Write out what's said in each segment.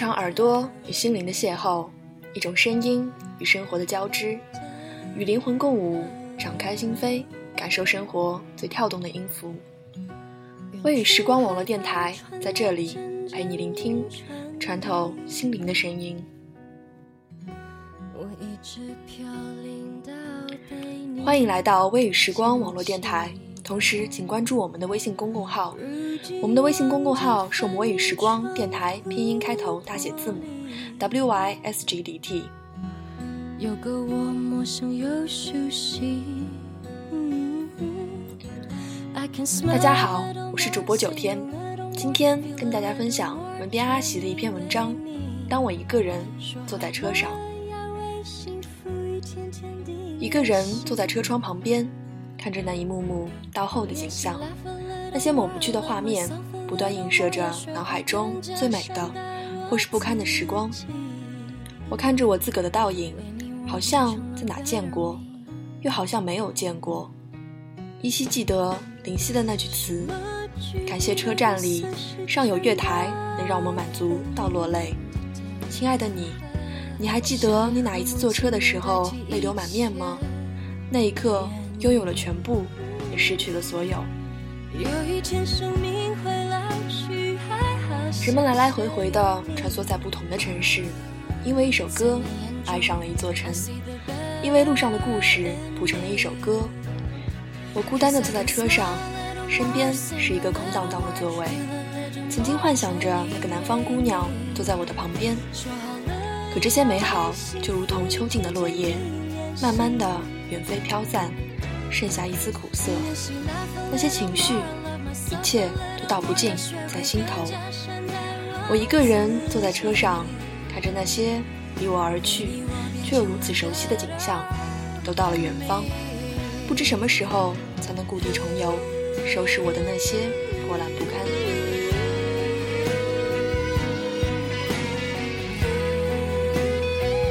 场耳朵与心灵的邂逅，一种声音与生活的交织。与灵魂共舞，敞开心扉，感受生活最跳动的音符。微雨时光网络电台在这里陪你聆听，穿透心灵的声音。欢迎来到微雨时光网络电台，同时请关注我们的微信公共号。我们的微信公共号是魔语时光电台拼音开头大写字母 W Y S G D T。有个我陌生又熟悉。大家好，我是主播九天，今天跟大家分享文编阿喜的一篇文章。当我一个人坐在车上，一个人坐在车窗旁边，看着那一幕幕到后的景象，那些抹不去的画面，不断映射着脑海中最美的，或是不堪的时光。我看着我自个的倒影。好像在哪见过，又好像没有见过。依稀记得林夕的那句词：“感谢车站里尚有月台，能让我们满足到落泪。”亲爱的你，你还记得你哪一次坐车的时候泪流满面吗？那一刻，拥有了全部，也失去了所有。人们来来回回的穿梭在不同的城市，因为一首歌。爱上了一座城，因为路上的故事谱成了一首歌。我孤单的坐在车上，身边是一个空荡荡的座位。曾经幻想着那个南方姑娘坐在我的旁边，可这些美好就如同秋尽的落叶，慢慢的远飞飘散，剩下一丝苦涩。那些情绪，一切都道不尽在心头。我一个人坐在车上，看着那些。离我而去，却又如此熟悉的景象，都到了远方，不知什么时候才能故地重游，收拾我的那些破烂不堪。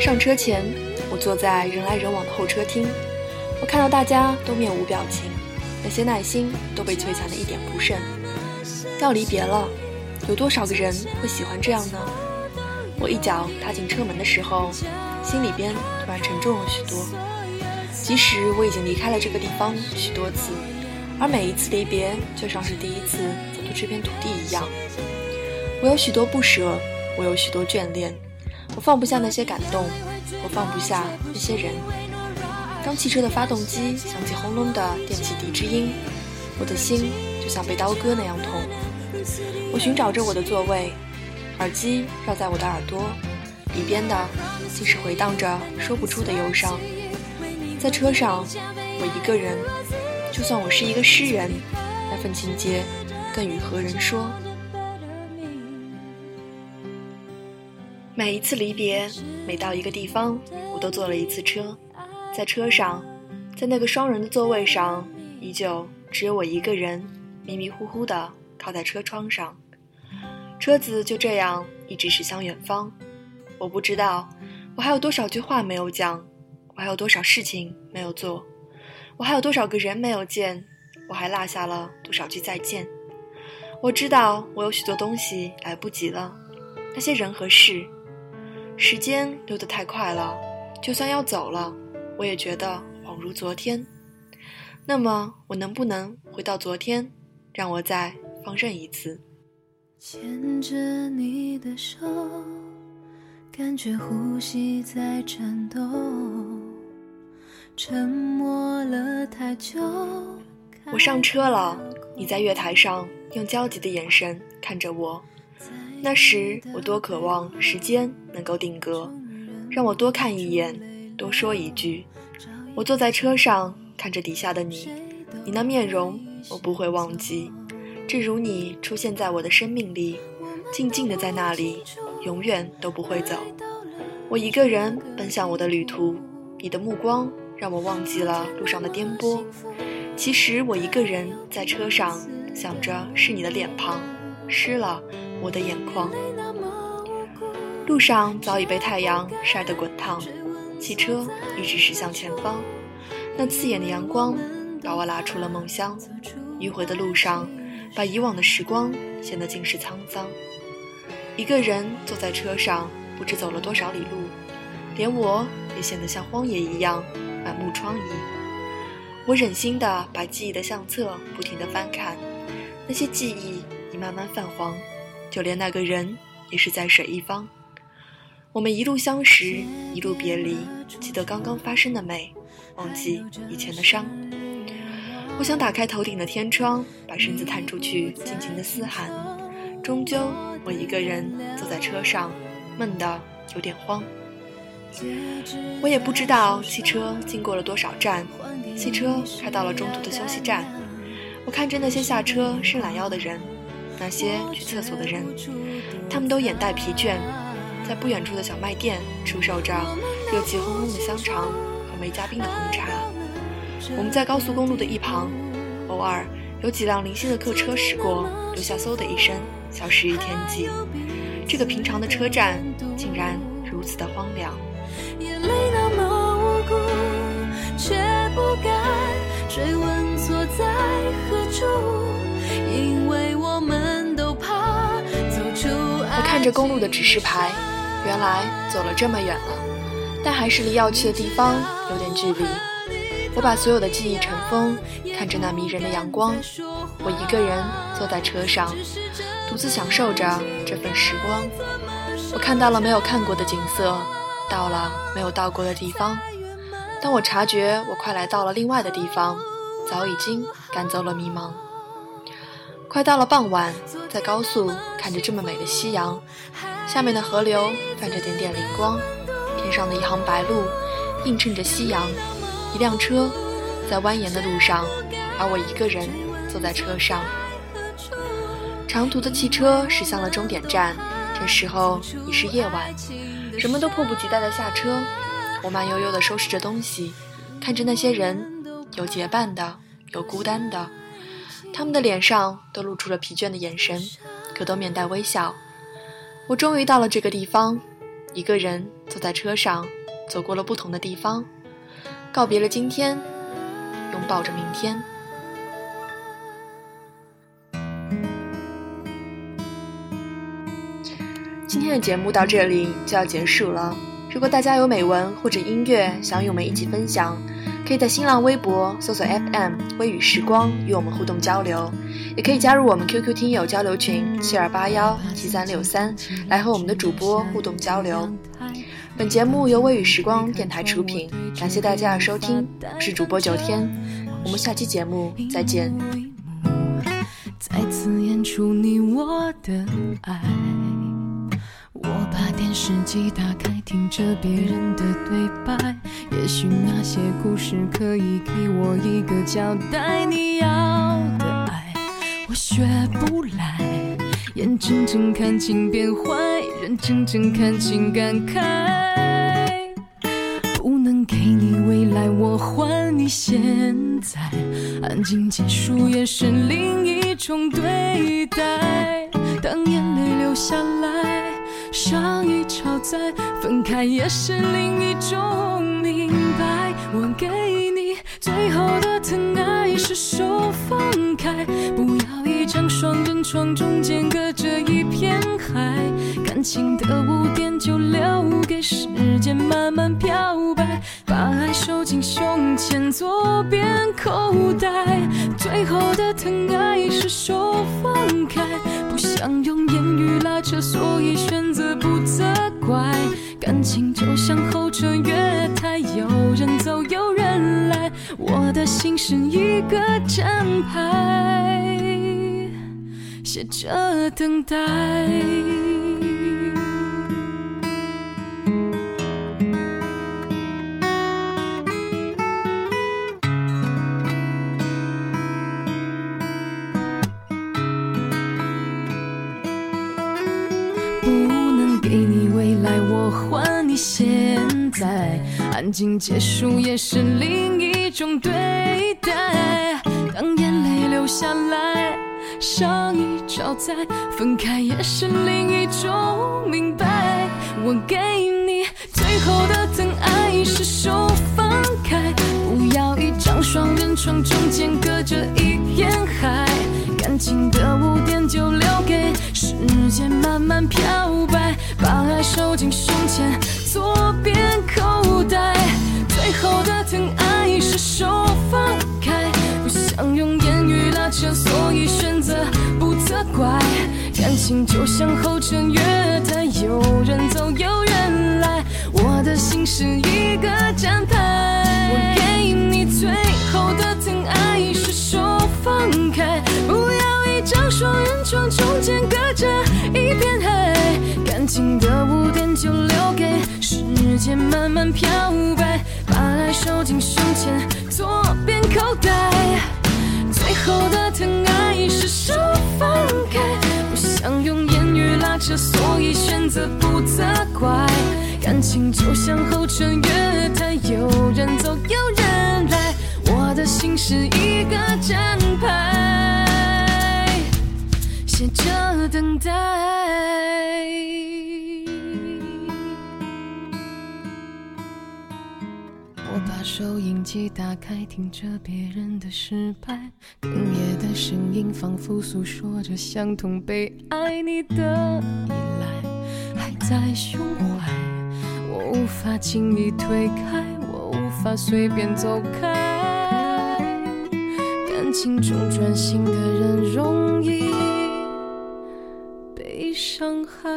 上车前，我坐在人来人往的候车厅，我看到大家都面无表情，那些耐心都被摧残的一点不剩。要离别了，有多少个人会喜欢这样呢？我一脚踏进车门的时候，心里边突然沉重了许多。即使我已经离开了这个地方许多次，而每一次离别就像是第一次走出这片土地一样。我有许多不舍，我有许多眷恋，我放不下那些感动，我放不下那些人。当汽车的发动机响起轰隆的电气笛之音，我的心就像被刀割那样痛。我寻找着我的座位。耳机绕在我的耳朵，里边的竟是回荡着说不出的忧伤。在车上，我一个人，就算我是一个诗人，那份情节更与何人说？每一次离别，每到一个地方，我都坐了一次车。在车上，在那个双人的座位上，依旧只有我一个人，迷迷糊糊的靠在车窗上。车子就这样一直驶向远方，我不知道我还有多少句话没有讲，我还有多少事情没有做，我还有多少个人没有见，我还落下了多少句再见。我知道我有许多东西来不及了，那些人和事，时间溜得太快了，就算要走了，我也觉得恍如昨天。那么我能不能回到昨天，让我再放任一次？牵着你的手，感觉呼吸在颤抖。沉默了太久。我上车了，你在月台上用焦急的眼神看着我。那时我多渴望时间能够定格，让我多看一眼，多说一句。我坐在车上看着底下的你，你那面容我不会忘记。正如你出现在我的生命里，静静的在那里，永远都不会走。我一个人奔向我的旅途，你的目光让我忘记了路上的颠簸。其实我一个人在车上，想着是你的脸庞湿了我的眼眶。路上早已被太阳晒得滚烫，汽车一直驶向前方。那刺眼的阳光把我拉出了梦乡。迂回的路上，把以往的时光显得尽是沧桑。一个人坐在车上，不知走了多少里路，连我也显得像荒野一样满目疮痍。我忍心的把记忆的相册不停的翻看，那些记忆已慢慢泛黄，就连那个人也是在水一方。我们一路相识，一路别离，记得刚刚发生的美，忘记以前的伤。我想打开头顶的天窗，把身子探出去，尽情的嘶喊。终究，我一个人坐在车上，闷得有点慌。我也不知道汽车经过了多少站。汽车开到了中途的休息站，我看着那些下车伸懒腰的人，那些去厕所的人，他们都眼带疲倦，在不远处的小卖店出售着热气烘烘的香肠和没加冰的红茶。我们在高速公路的一旁，偶尔有几辆零星的客车驶过，留下嗖的一声，消失于天际。这个平常的车站竟然如此的荒凉。眼泪那么无辜。却不敢追问错在何处，因为我们都怕走出我看着公路的指示牌，原来走了这么远了，但还是离要去的地方有点距离。我把所有的记忆尘封，看着那迷人的阳光，我一个人坐在车上，独自享受着这份时光。我看到了没有看过的景色，到了没有到过的地方。当我察觉我快来到了另外的地方，早已经赶走了迷茫。快到了傍晚，在高速看着这么美的夕阳，下面的河流泛着点点灵光，天上的一行白鹭映衬着夕阳。一辆车在蜿蜒的路上，而我一个人坐在车上。长途的汽车驶向了终点站，这时候已是夜晚，人们都迫不及待地下车。我慢悠悠地收拾着东西，看着那些人，有结伴的，有孤单的，他们的脸上都露出了疲倦的眼神，可都面带微笑。我终于到了这个地方，一个人坐在车上，走过了不同的地方，告别了今天，拥抱着明天。今天的节目到这里就要结束了。如果大家有美文或者音乐想与我们一起分享，可以在新浪微博搜索 FM 微雨时光与我们互动交流，也可以加入我们 QQ 听友交流群七二八幺七三六三，来和我们的主播互动交流。本节目由微雨时光电台出品，感谢大家的收听，我是主播九天，我们下期节目再见。再次演出你我的爱。我把电视机打开，听着别人的对白，也许那些故事可以给我一个交代。你要的爱，我学不来，眼睁睁看情变坏，人睁睁看情感慨。不能给你未来，我还你现在，安静结束也是另一种对待。当眼泪流下来。伤已超载，分开也是另一种明白。我给你最后的疼爱，是手放开，不要一张双人床，中间隔着一片海。感情的污点就留给时间慢慢漂白，把爱收进胸前左边口袋。最后的疼爱是手放开，想用言语拉扯，所以选择不责怪。感情就像候车月台，有人走有人来，我的心是一个站牌，写着等待。你现在安静结束也是另一种对待。当眼泪流下来，上一招再分开也是另一种明白。我给你最后的疼爱是手放开，不要一张双人床，中间隔着一片海。感情的污点就留给时间慢慢漂白，把爱收进胸前感情就像候车月台，有人走有人来，我的心是一个站牌。我给你最后的疼爱是手放开，不要一张双人床，中间隔着一片海。感情的污点就留给时间慢慢漂白，把爱收进胸前左边口袋。最后的所以选择不责怪。感情就像候车月台，有人走有人来，我的心是一个站牌，写着等待。我把收音机打开，听着别人的失败，哽咽的声音仿佛诉说着相同悲哀你的依赖，在胸怀。我无法轻易推开，我无法随便走开。感情中专心的人容易被伤害。